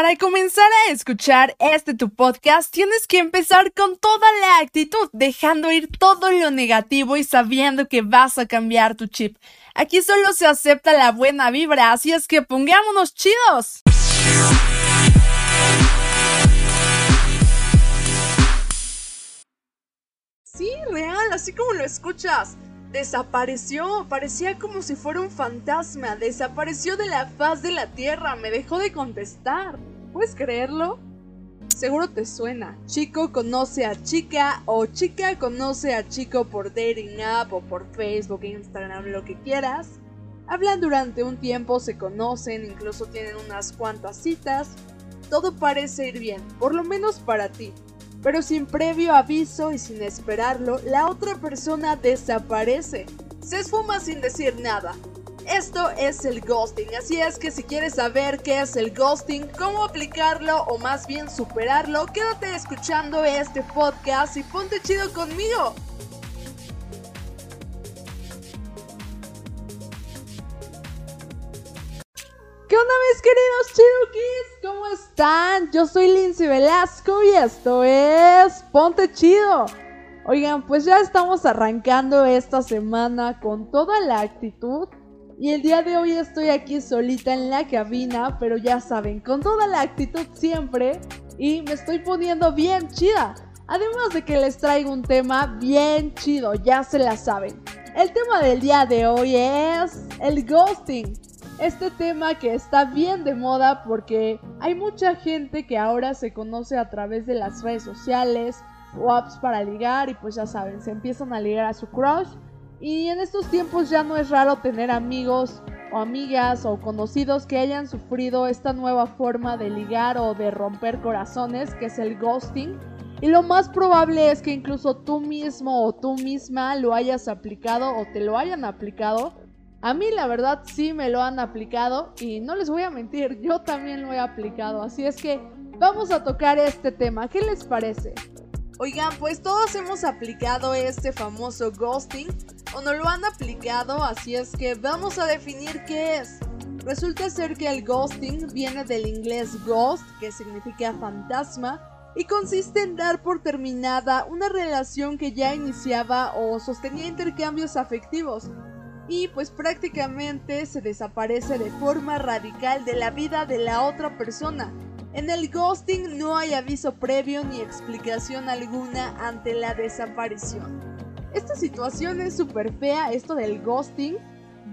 Para comenzar a escuchar este tu podcast, tienes que empezar con toda la actitud, dejando ir todo lo negativo y sabiendo que vas a cambiar tu chip. Aquí solo se acepta la buena vibra, así es que pongámonos chidos. Sí, real, así como lo escuchas. Desapareció, parecía como si fuera un fantasma, desapareció de la faz de la tierra, me dejó de contestar. ¿Puedes creerlo? Seguro te suena. Chico conoce a chica o chica conoce a chico por dating app o por Facebook, Instagram, lo que quieras. Hablan durante un tiempo, se conocen, incluso tienen unas cuantas citas. Todo parece ir bien, por lo menos para ti pero sin previo aviso y sin esperarlo, la otra persona desaparece. Se esfuma sin decir nada. Esto es el ghosting, así es que si quieres saber qué es el ghosting, cómo aplicarlo o más bien superarlo, quédate escuchando este podcast y ponte chido conmigo. ¿Qué onda mis queridos Chidukis? ¿Cómo están? Yo soy Lindsay Velasco y esto es Ponte Chido. Oigan, pues ya estamos arrancando esta semana con toda la actitud. Y el día de hoy estoy aquí solita en la cabina, pero ya saben, con toda la actitud siempre. Y me estoy poniendo bien chida. Además de que les traigo un tema bien chido, ya se la saben. El tema del día de hoy es el ghosting este tema que está bien de moda porque hay mucha gente que ahora se conoce a través de las redes sociales o apps para ligar y pues ya saben, se empiezan a ligar a su crush y en estos tiempos ya no es raro tener amigos o amigas o conocidos que hayan sufrido esta nueva forma de ligar o de romper corazones que es el ghosting. Y lo más probable es que incluso tú mismo o tú misma lo hayas aplicado o te lo hayan aplicado a mí la verdad sí me lo han aplicado y no les voy a mentir, yo también lo he aplicado, así es que vamos a tocar este tema, ¿qué les parece? Oigan, pues todos hemos aplicado este famoso ghosting o no lo han aplicado, así es que vamos a definir qué es. Resulta ser que el ghosting viene del inglés ghost, que significa fantasma, y consiste en dar por terminada una relación que ya iniciaba o sostenía intercambios afectivos y pues prácticamente se desaparece de forma radical de la vida de la otra persona. En el ghosting no hay aviso previo ni explicación alguna ante la desaparición. Esta situación es súper fea, esto del ghosting.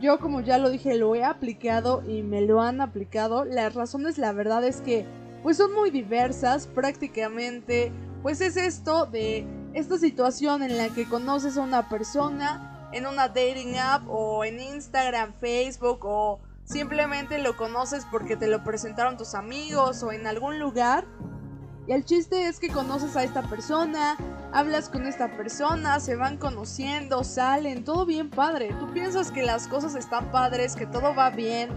Yo como ya lo dije lo he aplicado y me lo han aplicado. Las razones la verdad es que pues son muy diversas. Prácticamente pues es esto de esta situación en la que conoces a una persona, en una dating app o en Instagram, Facebook o simplemente lo conoces porque te lo presentaron tus amigos o en algún lugar. Y el chiste es que conoces a esta persona, hablas con esta persona, se van conociendo, salen, todo bien padre. Tú piensas que las cosas están padres, que todo va bien,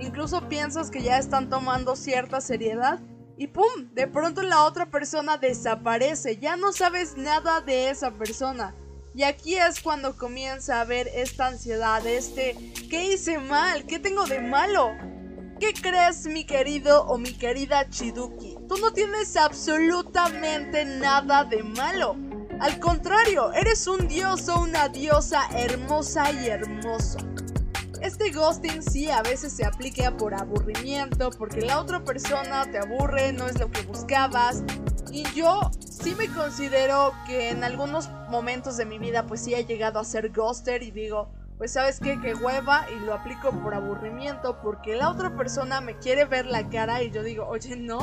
incluso piensas que ya están tomando cierta seriedad y ¡pum! De pronto la otra persona desaparece, ya no sabes nada de esa persona. Y aquí es cuando comienza a ver esta ansiedad, este, ¿qué hice mal? ¿Qué tengo de malo? ¿Qué crees, mi querido o mi querida Chiduki? Tú no tienes absolutamente nada de malo. Al contrario, eres un dios o una diosa hermosa y hermoso. Este ghosting sí a veces se aplica por aburrimiento, porque la otra persona te aburre, no es lo que buscabas. Y yo sí me considero que en algunos momentos de mi vida pues sí he llegado a ser ghoster y digo, pues sabes qué, que hueva y lo aplico por aburrimiento porque la otra persona me quiere ver la cara y yo digo, oye no,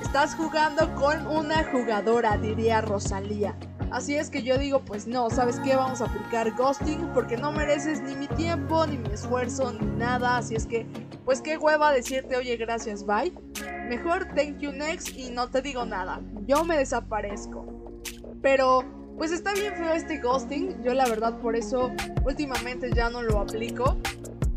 estás jugando con una jugadora, diría Rosalía. Así es que yo digo, pues no, ¿sabes qué? Vamos a aplicar ghosting porque no mereces ni mi tiempo, ni mi esfuerzo, ni nada. Así es que, pues qué hueva decirte, oye, gracias, bye. Mejor thank you next y no te digo nada. Yo me desaparezco. Pero, pues está bien feo este ghosting. Yo la verdad por eso últimamente ya no lo aplico.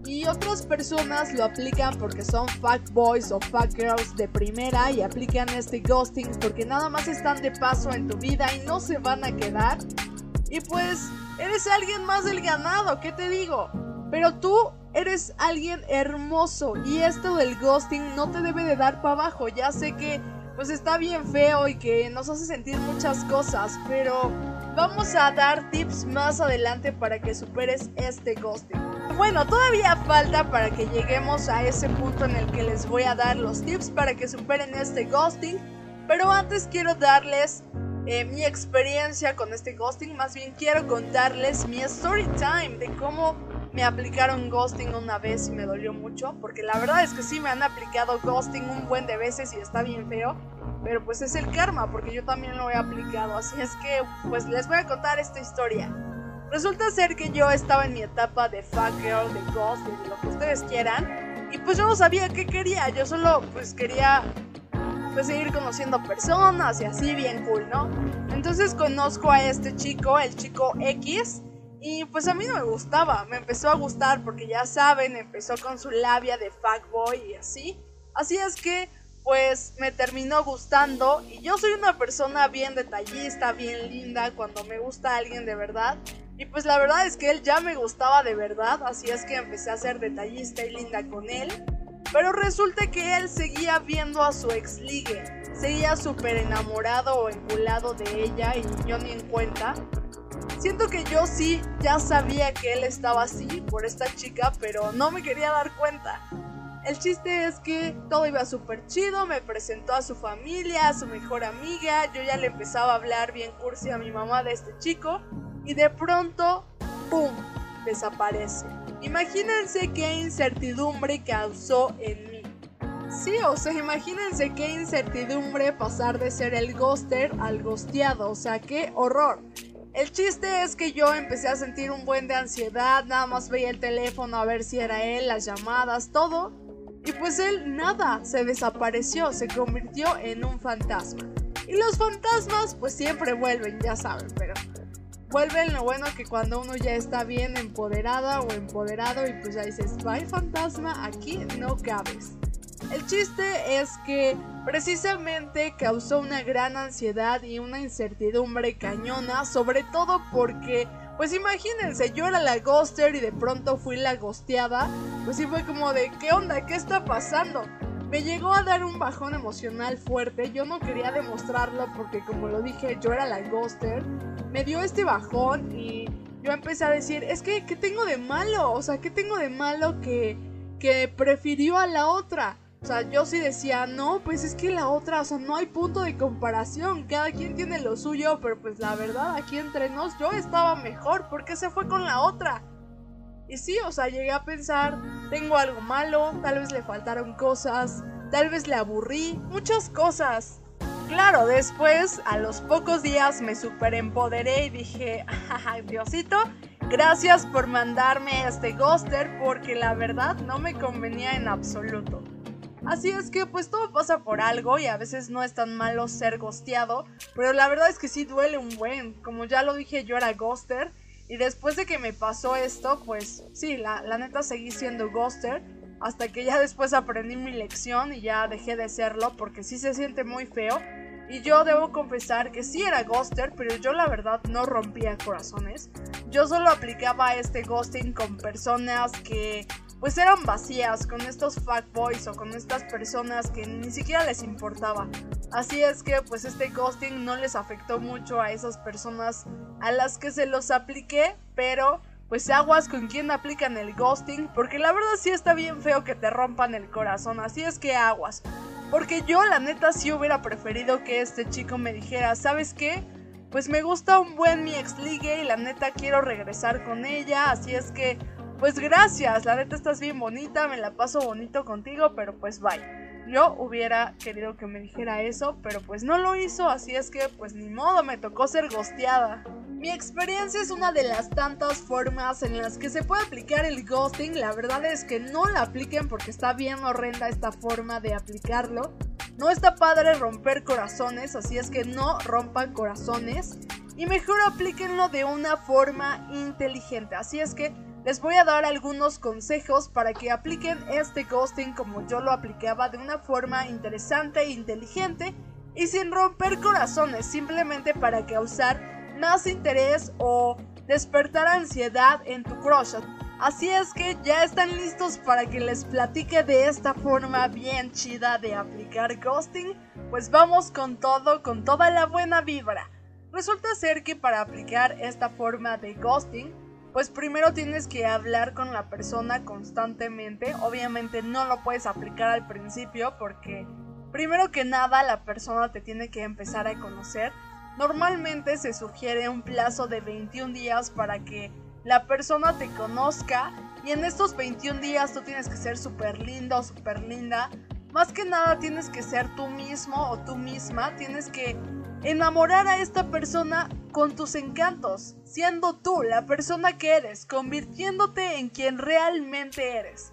Y otras personas lo aplican porque son fuck boys o fuck girls de primera y aplican este ghosting porque nada más están de paso en tu vida y no se van a quedar. Y pues eres alguien más del ganado, ¿qué te digo? Pero tú eres alguien hermoso y esto del ghosting no te debe de dar para abajo. Ya sé que pues está bien feo y que nos hace sentir muchas cosas, pero vamos a dar tips más adelante para que superes este ghosting. Bueno, todavía falta para que lleguemos a ese punto en el que les voy a dar los tips para que superen este ghosting, pero antes quiero darles eh, mi experiencia con este ghosting, más bien quiero contarles mi story time de cómo me aplicaron ghosting una vez y me dolió mucho, porque la verdad es que sí me han aplicado ghosting un buen de veces y está bien feo, pero pues es el karma, porque yo también lo he aplicado, así es que pues les voy a contar esta historia. Resulta ser que yo estaba en mi etapa de fuck girl, de ghost, de lo que ustedes quieran, y pues yo no sabía qué quería, yo solo pues quería pues seguir conociendo personas y así bien cool, ¿no? Entonces conozco a este chico, el chico X, y pues a mí no me gustaba, me empezó a gustar porque ya saben, empezó con su labia de fuckboy y así. Así es que pues me terminó gustando y yo soy una persona bien detallista, bien linda cuando me gusta alguien de verdad. Y pues la verdad es que él ya me gustaba de verdad, así es que empecé a ser detallista y linda con él. Pero resulta que él seguía viendo a su ex ligue, seguía súper enamorado o enculado de ella y yo ni en cuenta. Siento que yo sí ya sabía que él estaba así por esta chica, pero no me quería dar cuenta. El chiste es que todo iba súper chido, me presentó a su familia, a su mejor amiga, yo ya le empezaba a hablar bien cursi a mi mamá de este chico y de pronto, ¡pum!, desaparece. Imagínense qué incertidumbre causó en mí. Sí, o sea, imagínense qué incertidumbre pasar de ser el ghoster al ghosteado, o sea, qué horror. El chiste es que yo empecé a sentir un buen de ansiedad, nada más veía el teléfono a ver si era él, las llamadas, todo. Y pues él nada, se desapareció, se convirtió en un fantasma. Y los fantasmas pues siempre vuelven, ya saben, pero vuelven lo bueno que cuando uno ya está bien empoderada o empoderado y pues ya dices, bye fantasma, aquí no cabes. El chiste es que precisamente causó una gran ansiedad y una incertidumbre cañona, sobre todo porque, pues imagínense, yo era la ghoster y de pronto fui la ghosteada, pues sí fue como de, ¿qué onda? ¿Qué está pasando? Me llegó a dar un bajón emocional fuerte, yo no quería demostrarlo porque como lo dije, yo era la ghoster, me dio este bajón y yo empecé a decir, es que, ¿qué tengo de malo? O sea, ¿qué tengo de malo que, que prefirió a la otra? O sea, yo sí decía, no, pues es que la otra, o sea, no hay punto de comparación, cada quien tiene lo suyo, pero pues la verdad, aquí entre nos, yo estaba mejor, ¿por qué se fue con la otra? Y sí, o sea, llegué a pensar, tengo algo malo, tal vez le faltaron cosas, tal vez le aburrí, muchas cosas. Claro, después, a los pocos días, me superempoderé y dije, Diosito, gracias por mandarme este ghoster porque la verdad no me convenía en absoluto. Así es que pues todo pasa por algo y a veces no es tan malo ser ghosteado, pero la verdad es que sí duele un buen. Como ya lo dije, yo era ghoster y después de que me pasó esto, pues sí, la, la neta seguí siendo ghoster hasta que ya después aprendí mi lección y ya dejé de serlo porque sí se siente muy feo. Y yo debo confesar que sí era ghoster, pero yo la verdad no rompía corazones. Yo solo aplicaba este ghosting con personas que pues eran vacías con estos fuckboys o con estas personas que ni siquiera les importaba. Así es que pues este ghosting no les afectó mucho a esas personas a las que se los apliqué, pero pues aguas con quien aplican el ghosting, porque la verdad sí está bien feo que te rompan el corazón, así es que aguas. Porque yo la neta sí hubiera preferido que este chico me dijera, ¿sabes qué? Pues me gusta un buen mi ex ligue y la neta quiero regresar con ella, así es que pues gracias, la neta estás bien bonita, me la paso bonito contigo, pero pues bye. Yo hubiera querido que me dijera eso, pero pues no lo hizo, así es que pues ni modo, me tocó ser gosteada. Mi experiencia es una de las tantas formas en las que se puede aplicar el ghosting. La verdad es que no la apliquen porque está bien horrenda esta forma de aplicarlo. No está padre romper corazones, así es que no rompan corazones. Y mejor aplíquenlo de una forma inteligente. Así es que les voy a dar algunos consejos para que apliquen este ghosting como yo lo aplicaba de una forma interesante e inteligente y sin romper corazones, simplemente para causar más interés o despertar ansiedad en tu crush. Así es que ya están listos para que les platique de esta forma bien chida de aplicar ghosting. Pues vamos con todo, con toda la buena vibra. Resulta ser que para aplicar esta forma de ghosting, pues primero tienes que hablar con la persona constantemente. Obviamente no lo puedes aplicar al principio porque primero que nada la persona te tiene que empezar a conocer. Normalmente se sugiere un plazo de 21 días para que la persona te conozca y en estos 21 días tú tienes que ser súper lindo súper linda. Más que nada tienes que ser tú mismo o tú misma, tienes que enamorar a esta persona con tus encantos, siendo tú la persona que eres, convirtiéndote en quien realmente eres.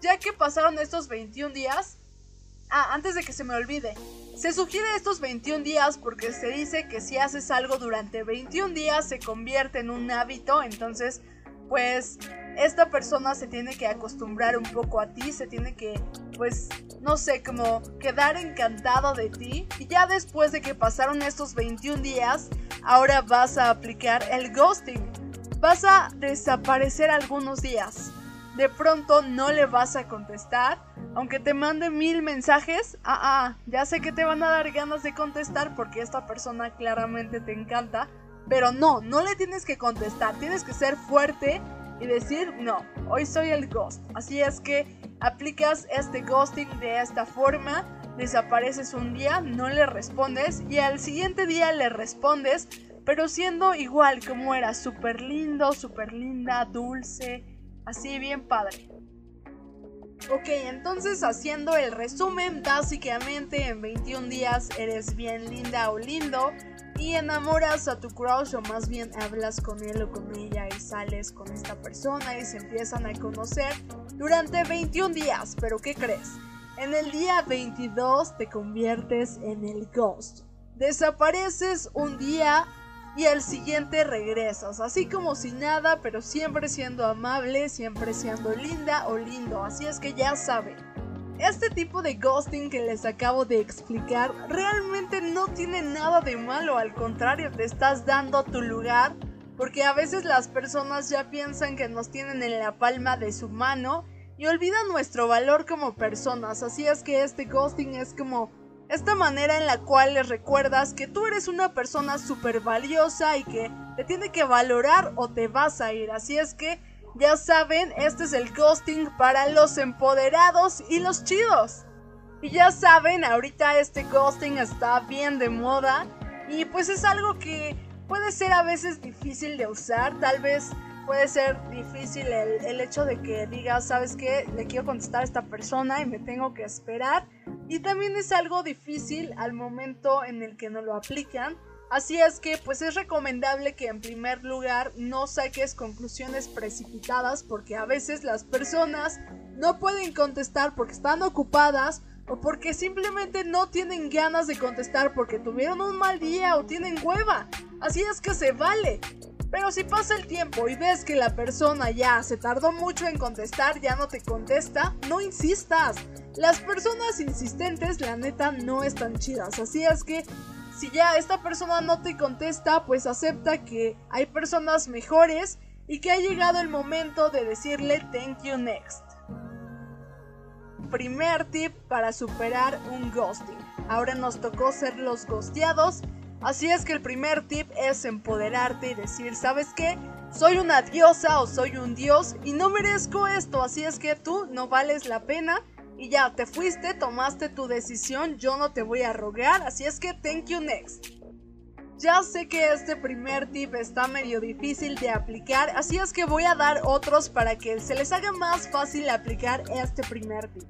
Ya que pasaron estos 21 días, ah, antes de que se me olvide, se sugiere estos 21 días porque se dice que si haces algo durante 21 días se convierte en un hábito, entonces pues esta persona se tiene que acostumbrar un poco a ti, se tiene que pues no sé, como quedar encantado de ti y ya después de que pasaron estos 21 días, ahora vas a aplicar el ghosting. Vas a desaparecer algunos días. De pronto no le vas a contestar aunque te mande mil mensajes, ah, ah, ya sé que te van a dar ganas de contestar porque esta persona claramente te encanta, pero no, no le tienes que contestar, tienes que ser fuerte y decir, no, hoy soy el ghost. Así es que aplicas este ghosting de esta forma, desapareces un día, no le respondes y al siguiente día le respondes, pero siendo igual como era, súper lindo, súper linda, dulce, así bien padre. Ok, entonces haciendo el resumen, básicamente en 21 días eres bien linda o lindo y enamoras a tu crush o más bien hablas con él o con ella y sales con esta persona y se empiezan a conocer durante 21 días. Pero ¿qué crees? En el día 22 te conviertes en el ghost. Desapareces un día y al siguiente regresas, así como si nada, pero siempre siendo amable, siempre siendo linda o lindo, así es que ya saben. Este tipo de ghosting que les acabo de explicar realmente no tiene nada de malo, al contrario, te estás dando tu lugar, porque a veces las personas ya piensan que nos tienen en la palma de su mano y olvidan nuestro valor como personas, así es que este ghosting es como esta manera en la cual les recuerdas que tú eres una persona súper valiosa y que te tiene que valorar o te vas a ir. Así es que ya saben, este es el ghosting para los empoderados y los chidos. Y ya saben, ahorita este ghosting está bien de moda y pues es algo que puede ser a veces difícil de usar, tal vez puede ser difícil el, hecho de que digas, sabes qué, le quiero contestar a esta persona y me tengo que esperar. Y también es algo difícil al momento en el que no lo aplican. Así es que pues es recomendable que en primer lugar no saques conclusiones precipitadas porque a veces las personas no pueden contestar porque están ocupadas o porque simplemente no tienen ganas de contestar porque tuvieron un mal día o tienen hueva. Así es que se vale. Pero si pasa el tiempo y ves que la persona ya se tardó mucho en contestar, ya no te contesta, no insistas. Las personas insistentes, la neta, no están chidas. Así es que si ya esta persona no te contesta, pues acepta que hay personas mejores y que ha llegado el momento de decirle thank you next. Primer tip para superar un ghosting. Ahora nos tocó ser los ghosteados Así es que el primer tip es empoderarte y decir, ¿sabes qué? Soy una diosa o soy un dios y no merezco esto, así es que tú no vales la pena y ya te fuiste, tomaste tu decisión, yo no te voy a rogar, así es que thank you next. Ya sé que este primer tip está medio difícil de aplicar, así es que voy a dar otros para que se les haga más fácil aplicar este primer tip.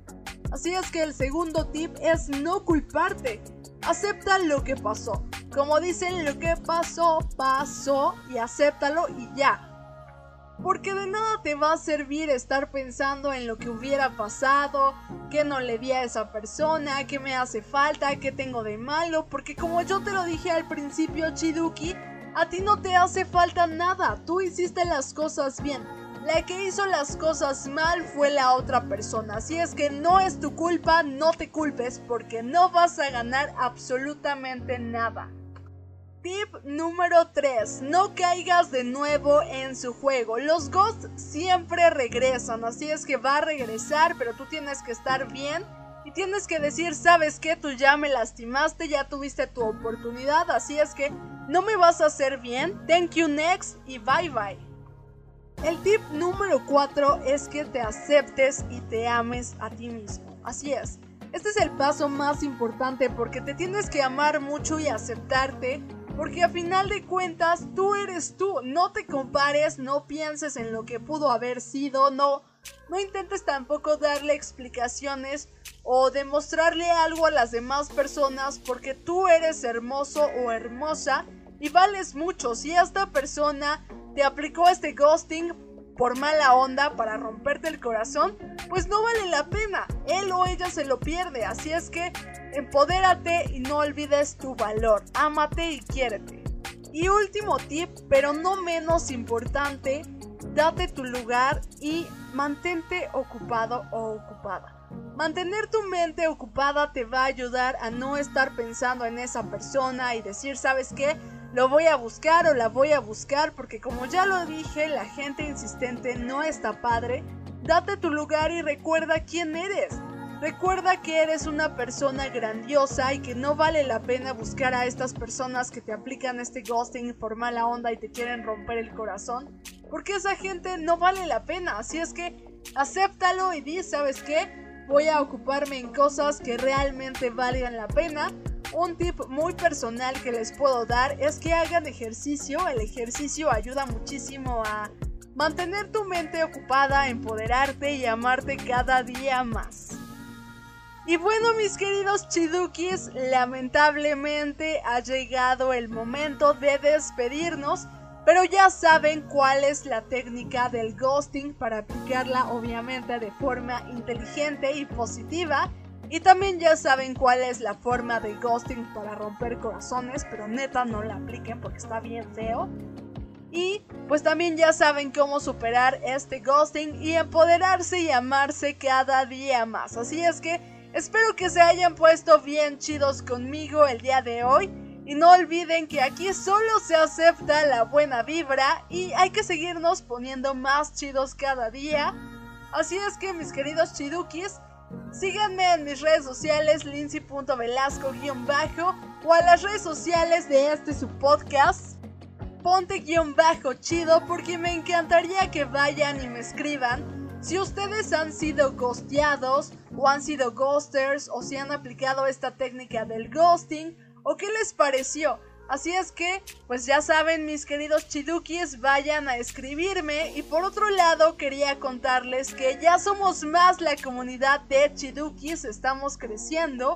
Así es que el segundo tip es no culparte. Acepta lo que pasó. Como dicen, lo que pasó, pasó y acéptalo y ya. Porque de nada te va a servir estar pensando en lo que hubiera pasado, qué no le di a esa persona, qué me hace falta, qué tengo de malo, porque como yo te lo dije al principio, Chiduki, a ti no te hace falta nada, tú hiciste las cosas bien. La que hizo las cosas mal fue la otra persona. Así es que no es tu culpa, no te culpes porque no vas a ganar absolutamente nada. Tip número 3. No caigas de nuevo en su juego. Los ghosts siempre regresan, así es que va a regresar, pero tú tienes que estar bien y tienes que decir, sabes que tú ya me lastimaste, ya tuviste tu oportunidad, así es que no me vas a hacer bien. Thank you next y bye bye. El tip número 4 es que te aceptes y te ames a ti mismo. Así es. Este es el paso más importante porque te tienes que amar mucho y aceptarte porque a final de cuentas tú eres tú, no te compares, no pienses en lo que pudo haber sido, no, no intentes tampoco darle explicaciones o demostrarle algo a las demás personas porque tú eres hermoso o hermosa y vales mucho. Si esta persona te aplicó este ghosting por mala onda para romperte el corazón, pues no vale la pena. Él o ella se lo pierde. Así es que empodérate y no olvides tu valor. Ámate y quiérete. Y último tip, pero no menos importante, date tu lugar y mantente ocupado o ocupada. Mantener tu mente ocupada te va a ayudar a no estar pensando en esa persona y decir, ¿sabes qué? Lo voy a buscar o la voy a buscar porque como ya lo dije, la gente insistente no está padre Date tu lugar y recuerda quién eres. Recuerda que eres una persona grandiosa y que no vale la pena buscar a estas personas que te aplican este ghosting por mala onda y te quieren romper el corazón. Porque esa gente no vale la pena. Así es que acéptalo y di, ¿sabes qué? Voy a ocuparme en cosas que realmente valgan la pena. Un tip muy personal que les puedo dar es que hagan ejercicio. El ejercicio ayuda muchísimo a mantener tu mente ocupada, empoderarte y amarte cada día más. Y bueno, mis queridos chidukis, lamentablemente ha llegado el momento de despedirnos, pero ya saben cuál es la técnica del ghosting para aplicarla obviamente de forma inteligente y positiva. Y también ya saben cuál es la forma de ghosting para romper corazones, pero neta no la apliquen porque está bien feo. Y pues también ya saben cómo superar este ghosting y empoderarse y amarse cada día más. Así es que espero que se hayan puesto bien chidos conmigo el día de hoy. Y no olviden que aquí solo se acepta la buena vibra y hay que seguirnos poniendo más chidos cada día. Así es que mis queridos chidukis, síganme en mis redes sociales lindsay.velasco-bajo o a las redes sociales de este su podcast ponte guion bajo chido porque me encantaría que vayan y me escriban si ustedes han sido ghosteados o han sido ghosters o si han aplicado esta técnica del ghosting o qué les pareció. Así es que, pues ya saben mis queridos chidukis, vayan a escribirme. Y por otro lado quería contarles que ya somos más la comunidad de chidukis, estamos creciendo.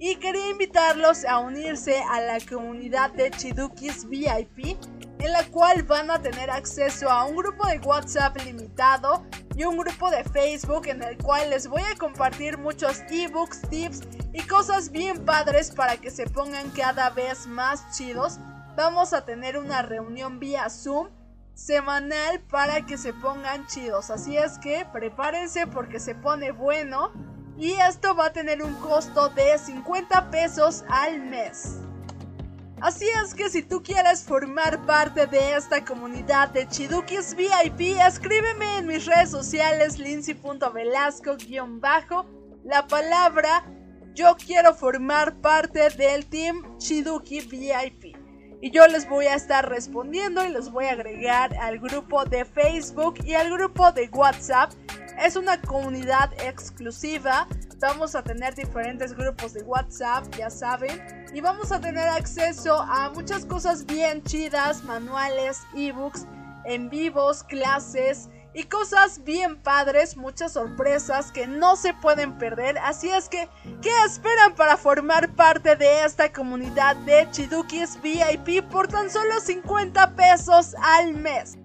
Y quería invitarlos a unirse a la comunidad de Chidukis VIP, en la cual van a tener acceso a un grupo de WhatsApp limitado y un grupo de Facebook en el cual les voy a compartir muchos ebooks, tips y cosas bien padres para que se pongan cada vez más chidos. Vamos a tener una reunión vía Zoom semanal para que se pongan chidos, así es que prepárense porque se pone bueno y esto va a tener un costo de 50 pesos al mes. Así es que si tú quieres formar parte de esta comunidad de Chidukis VIP, escríbeme en mis redes sociales lindsay.velasco-bajo la palabra yo quiero formar parte del team Chiduki VIP. Y yo les voy a estar respondiendo y los voy a agregar al grupo de Facebook y al grupo de WhatsApp es una comunidad exclusiva. Vamos a tener diferentes grupos de WhatsApp, ya saben. Y vamos a tener acceso a muchas cosas bien chidas, manuales, ebooks, en vivos, clases y cosas bien padres, muchas sorpresas que no se pueden perder. Así es que, ¿qué esperan para formar parte de esta comunidad de Chidukis VIP por tan solo 50 pesos al mes?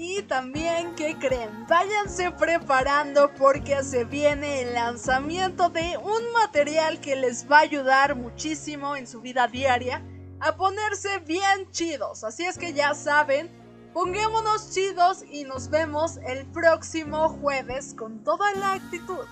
Y también, ¿qué creen? Váyanse preparando porque se viene el lanzamiento de un material que les va a ayudar muchísimo en su vida diaria a ponerse bien chidos. Así es que ya saben, pongámonos chidos y nos vemos el próximo jueves con toda la actitud.